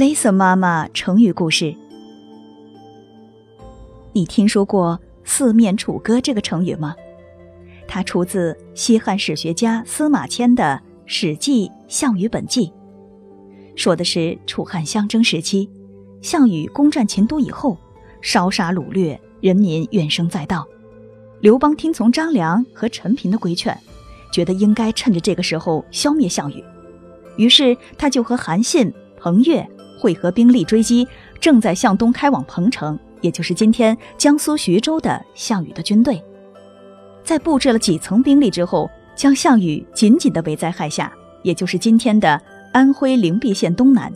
，Lisa 妈妈成语故事。你听说过“四面楚歌”这个成语吗？它出自西汉史学家司马迁的《史记·项羽本纪》，说的是楚汉相争时期，项羽攻占秦都以后，烧杀掳掠，人民怨声载道。刘邦听从张良和陈平的规劝，觉得应该趁着这个时候消灭项羽，于是他就和韩信、彭越会合兵力追击正在向东开往彭城，也就是今天江苏徐州的项羽的军队。在布置了几层兵力之后，将项羽紧紧地围在垓下，也就是今天的安徽灵璧县东南。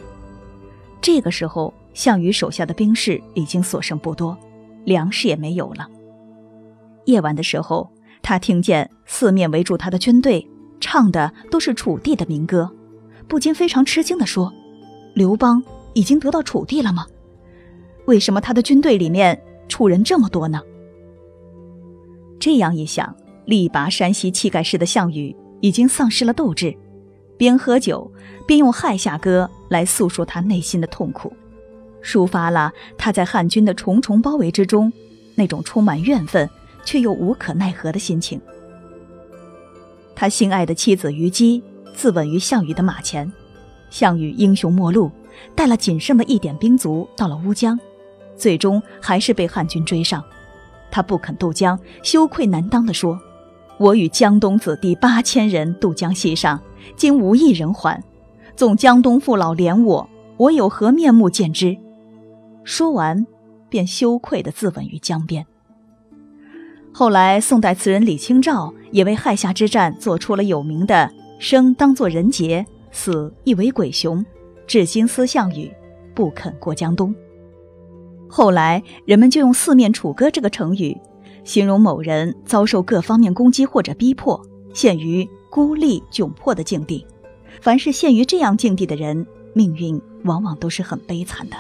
这个时候，项羽手下的兵士已经所剩不多，粮食也没有了。夜晚的时候，他听见四面围住他的军队唱的都是楚地的民歌，不禁非常吃惊地说：“刘邦已经得到楚地了吗？为什么他的军队里面楚人这么多呢？”这样一想，力拔山兮气盖世的项羽已经丧失了斗志，边喝酒边用亥下歌来诉说他内心的痛苦，抒发了他在汉军的重重包围之中那种充满怨愤却又无可奈何的心情。他心爱的妻子虞姬自刎于项羽的马前，项羽英雄末路，带了仅剩的一点兵卒到了乌江，最终还是被汉军追上。他不肯渡江，羞愧难当地说：“我与江东子弟八千人渡江西上，今无一人还。纵江东父老怜我，我有何面目见之？”说完，便羞愧地自刎于江边。后来，宋代词人李清照也为亥下之战做出了有名的“生当作人杰，死亦为鬼雄”，至今思项羽，不肯过江东。后来，人们就用“四面楚歌”这个成语，形容某人遭受各方面攻击或者逼迫，陷于孤立窘迫的境地。凡是陷于这样境地的人，命运往往都是很悲惨的。